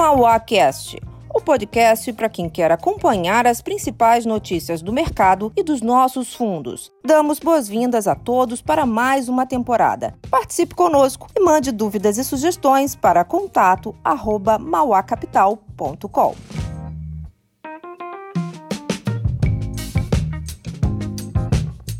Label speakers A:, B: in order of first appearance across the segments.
A: MauáCast, o podcast para quem quer acompanhar as principais notícias do mercado e dos nossos fundos. Damos boas-vindas a todos para mais uma temporada. Participe conosco e mande dúvidas e sugestões para contato@mauacapital.com.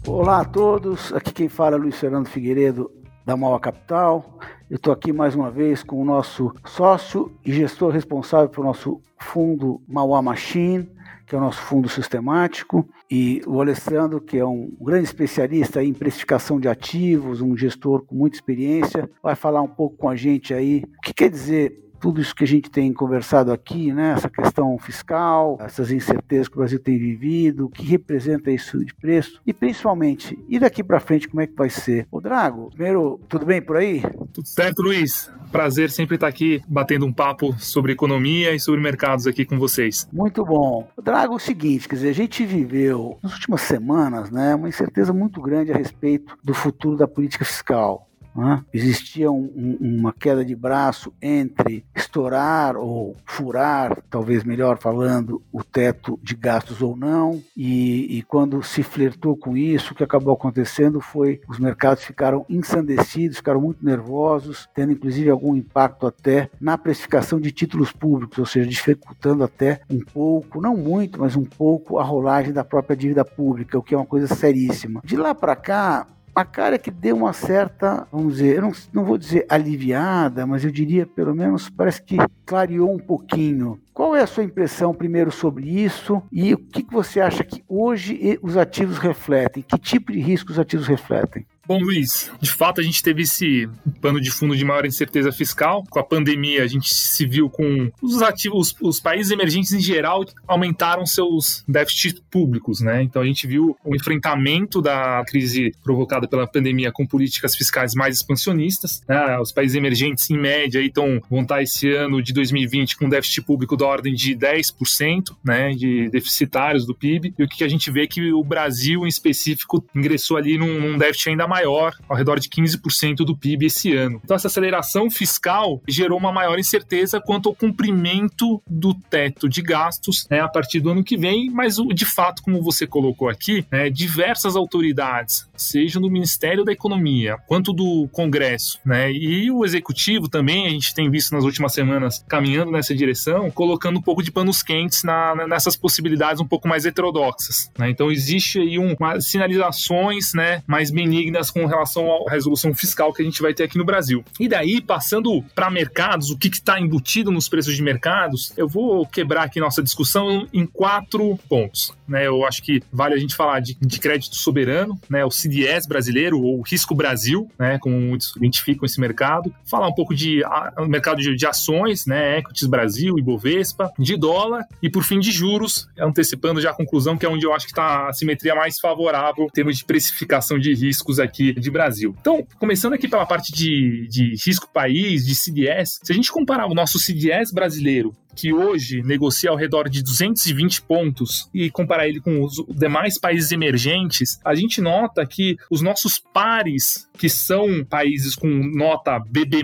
B: Olá a todos, aqui quem fala é Luiz Fernando Figueiredo da Mauá Capital. Eu estou aqui mais uma vez com o nosso sócio e gestor responsável pelo nosso fundo Mauá Machine, que é o nosso fundo sistemático, e o Alessandro, que é um grande especialista em precificação de ativos, um gestor com muita experiência, vai falar um pouco com a gente aí o que quer dizer tudo isso que a gente tem conversado aqui, né, essa questão fiscal, essas incertezas que o Brasil tem vivido, o que representa isso de preço e principalmente, e daqui para frente como é que vai ser? O Drago, primeiro, tudo bem por aí?
C: Tudo certo, Luiz. Prazer sempre estar aqui batendo um papo sobre economia e sobre mercados aqui com vocês.
B: Muito bom. Drago, é o seguinte, quer dizer, a gente viveu nas últimas semanas, né, uma incerteza muito grande a respeito do futuro da política fiscal. Né? Existia um, um, uma queda de braço entre estourar ou furar, talvez melhor falando, o teto de gastos ou não, e, e quando se flertou com isso, o que acabou acontecendo foi os mercados ficaram ensandecidos, ficaram muito nervosos, tendo inclusive algum impacto até na precificação de títulos públicos, ou seja, dificultando até um pouco, não muito, mas um pouco a rolagem da própria dívida pública, o que é uma coisa seríssima. De lá para cá, a cara que deu uma certa, vamos dizer, eu não, não vou dizer aliviada, mas eu diria pelo menos parece que clareou um pouquinho. Qual é a sua impressão primeiro sobre isso e o que, que você acha que hoje os ativos refletem? Que tipo de risco os ativos refletem?
C: Bom, Luiz, de fato a gente teve esse pano de fundo de maior incerteza fiscal. Com a pandemia, a gente se viu com os ativos, os, países emergentes em geral aumentaram seus déficits públicos, né? Então a gente viu o enfrentamento da crise provocada pela pandemia com políticas fiscais mais expansionistas. Né? Os países emergentes, em média, estão vão estar esse ano de 2020 com déficit público da ordem de 10%, né? De deficitários do PIB. E o que a gente vê é que o Brasil, em específico, ingressou ali num, num déficit ainda maior ao redor de 15% do PIB esse ano. Então, essa aceleração fiscal gerou uma maior incerteza quanto ao cumprimento do teto de gastos né, a partir do ano que vem, mas de fato, como você colocou aqui, né, diversas autoridades, seja no Ministério da Economia quanto do Congresso, né, e o Executivo também, a gente tem visto nas últimas semanas caminhando nessa direção, colocando um pouco de panos quentes na, nessas possibilidades um pouco mais heterodoxas. Né? Então, existe aí um, uma, sinalizações né, mais benignas com relação à resolução fiscal que a gente vai ter aqui no Brasil. E daí, passando para mercados, o que está embutido nos preços de mercados, eu vou quebrar aqui nossa discussão em quatro pontos. Né? Eu acho que vale a gente falar de, de crédito soberano, né? o CDS brasileiro, ou Risco Brasil, né? como muitos identificam esse mercado. Falar um pouco de a, mercado de, de ações, né? Equities Brasil, Ibovespa, de dólar e, por fim, de juros, antecipando já a conclusão, que é onde eu acho que está a simetria mais favorável em termos de precificação de riscos aqui de Brasil. Então, começando aqui pela parte de, de risco país, de CDS, se a gente comparar o nosso CDS brasileiro que hoje negocia ao redor de 220 pontos e comparar ele com os demais países emergentes, a gente nota que os nossos pares, que são países com nota BB-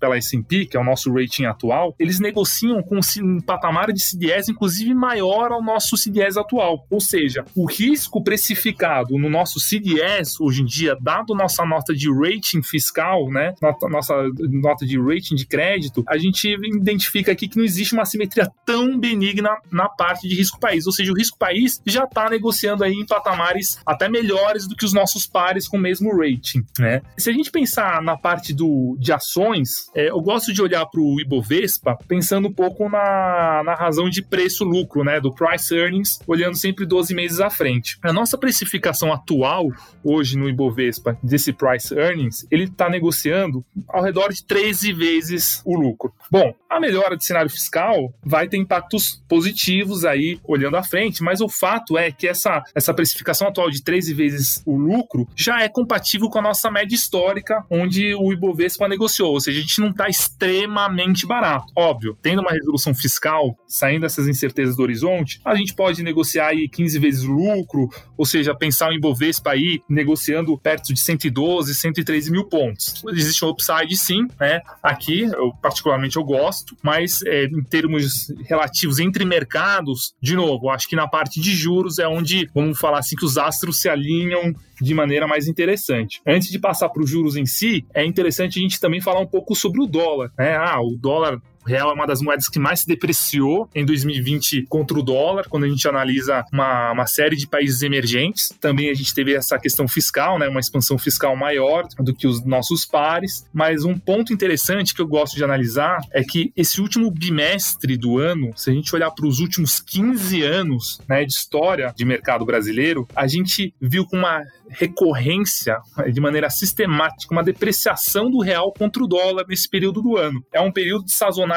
C: pela S&P, que é o nosso rating atual, eles negociam com um patamar de CDS inclusive maior ao nosso CDS atual. Ou seja, o risco precificado no nosso CDS hoje em dia, dado nossa nota de rating fiscal, né, nossa nota de rating de crédito, a gente identifica aqui que não existe uma simetria tão benigna na parte de risco país. Ou seja, o risco país já está negociando aí em patamares até melhores do que os nossos pares com o mesmo rating. Né? Se a gente pensar na parte do, de ações, é, eu gosto de olhar para o Ibovespa pensando um pouco na, na razão de preço-lucro, né? do price earnings, olhando sempre 12 meses à frente. A nossa precificação atual, hoje no Ibovespa, desse price earnings, ele está negociando ao redor de 13 vezes o lucro. Bom, a melhora de cenário fiscal vai ter impactos positivos aí olhando à frente, mas o fato é que essa, essa precificação atual de 13 vezes o lucro já é compatível com a nossa média histórica, onde o Ibovespa negociou, ou seja, a gente não está extremamente barato. Óbvio, tendo uma resolução fiscal, saindo dessas incertezas do horizonte, a gente pode negociar aí 15 vezes o lucro, ou seja, pensar o Ibovespa aí negociando perto de 112, 113 mil pontos. Existe um upside sim, né? Aqui, eu, particularmente eu gosto, mas é, em termos relativos entre mercados, de novo, acho que na parte de juros é onde, vamos falar assim, que os astros se alinham de maneira mais interessante. Antes de passar para os juros em si, é interessante a gente também falar um pouco sobre o dólar. Né? Ah, o dólar real é uma das moedas que mais se depreciou em 2020 contra o dólar, quando a gente analisa uma, uma série de países emergentes. Também a gente teve essa questão fiscal, né, uma expansão fiscal maior do que os nossos pares. Mas um ponto interessante que eu gosto de analisar é que esse último bimestre do ano, se a gente olhar para os últimos 15 anos né, de história de mercado brasileiro, a gente viu com uma recorrência, de maneira sistemática, uma depreciação do real contra o dólar nesse período do ano. É um período de sazonalidade,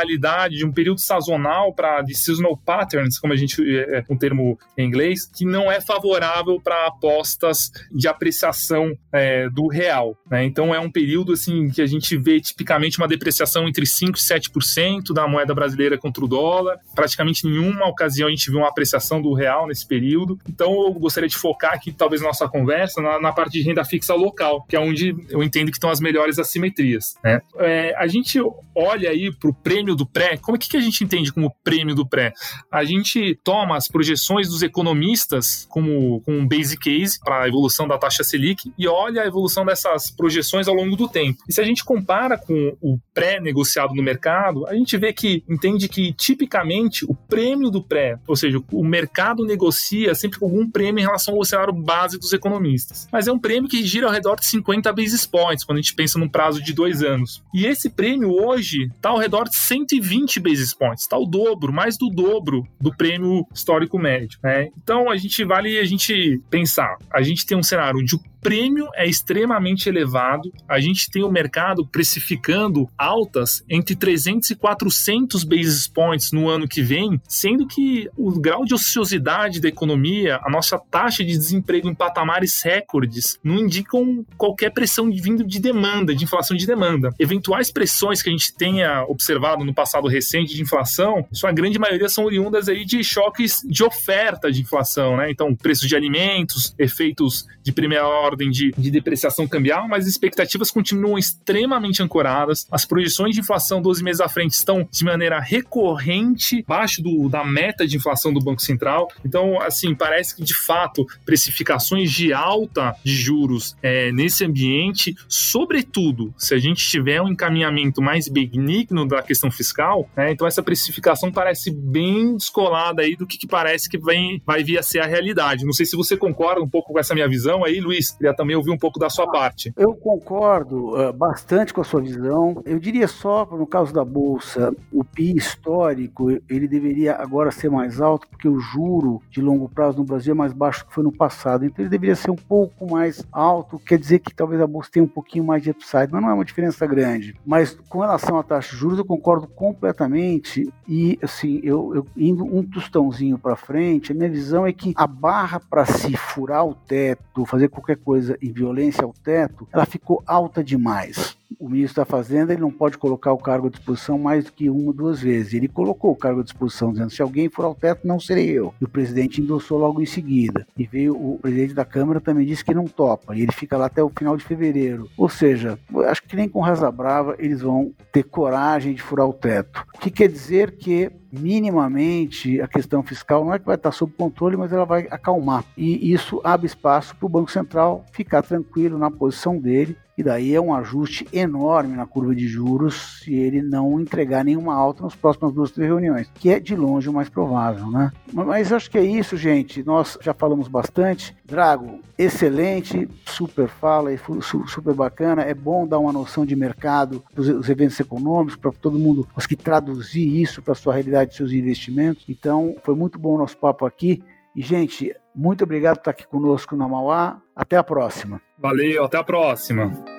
C: de um período sazonal para de seasonal patterns, como a gente é, é um termo em inglês, que não é favorável para apostas de apreciação é, do real. Né? Então é um período assim que a gente vê tipicamente uma depreciação entre 5 e 7% da moeda brasileira contra o dólar. Praticamente nenhuma ocasião a gente viu uma apreciação do real nesse período. Então eu gostaria de focar aqui talvez nossa conversa na, na, parte de renda fixa local, que é onde eu entendo que estão as melhores assimetrias. Né? É, a gente olha aí para o prêmio do pré, como é que, a gente entende como prêmio do pré? A gente toma as projeções dos economistas como, como um base case para a evolução da taxa Selic e olha a evolução dessas projeções ao longo do tempo. E se a gente compara com o pré-negociado no mercado, a gente vê que entende que tipicamente o prêmio do pré, ou seja, o mercado negocia sempre com algum prêmio em relação ao cenário base dos economistas. Mas é um prêmio que gira ao redor de 50 basis points, quando a gente pensa num prazo de dois anos. E esse prêmio hoje está ao redor de 120 basis points, está o dobro, mais do dobro do prêmio histórico médio. Né? Então a gente vale a gente pensar, a gente tem um cenário o prêmio é extremamente elevado. A gente tem o mercado precificando altas entre 300 e 400 basis points no ano que vem, sendo que o grau de ociosidade da economia, a nossa taxa de desemprego em patamares recordes, não indicam qualquer pressão vindo de demanda, de inflação de demanda. Eventuais pressões que a gente tenha observado no passado recente de inflação, sua grande maioria são oriundas aí de choques de oferta de inflação, né? Então, preços de alimentos, efeitos de primeira ordem de, de depreciação cambial, mas as expectativas continuam extremamente ancoradas. As projeções de inflação 12 meses à frente estão de maneira recorrente abaixo do, da meta de inflação do Banco Central. Então, assim, parece que de fato precificações de alta de juros é, nesse ambiente, sobretudo se a gente tiver um encaminhamento mais benigno da questão fiscal, né, então essa precificação parece bem descolada aí do que, que parece que vem, vai vir a ser a realidade. Não sei se você concorda um pouco com essa minha visão aí, Luiz. Queria também ouvir um pouco da sua parte.
B: Eu concordo uh, bastante com a sua visão. Eu diria só, no caso da Bolsa, o PI histórico, ele deveria agora ser mais alto, porque o juro de longo prazo no Brasil é mais baixo do que foi no passado. Então ele deveria ser um pouco mais alto, quer dizer que talvez a Bolsa tenha um pouquinho mais de upside, mas não é uma diferença grande. Mas com relação à taxa de juros, eu concordo completamente. E assim, eu, eu indo um tostãozinho para frente, a minha visão é que a barra para se furar o teto, fazer qualquer coisa em violência ao teto, ela ficou alta demais o ministro da Fazenda ele não pode colocar o cargo à disposição mais do que uma ou duas vezes. Ele colocou o cargo à disposição, dizendo: se alguém for ao teto, não serei eu. E o presidente endossou logo em seguida. E veio o presidente da Câmara também disse que não topa. E ele fica lá até o final de fevereiro. Ou seja, acho que nem com Rasa Brava eles vão ter coragem de furar o teto. O que quer dizer que minimamente a questão fiscal não é que vai estar sob controle, mas ela vai acalmar. E isso abre espaço para o Banco Central ficar tranquilo na posição dele e daí é um ajuste enorme na curva de juros se ele não entregar nenhuma alta nas próximas duas, três reuniões, que é de longe o mais provável, né? Mas acho que é isso, gente. Nós já falamos bastante. Drago, excelente, super fala, super bacana. É bom dar uma noção de mercado dos eventos econômicos para todo mundo conseguir traduzir isso para a sua realidade, seus investimentos. Então, foi muito bom o nosso papo aqui. E, gente, muito obrigado por estar aqui conosco na Mauá. Até a próxima.
C: Valeu, até a próxima.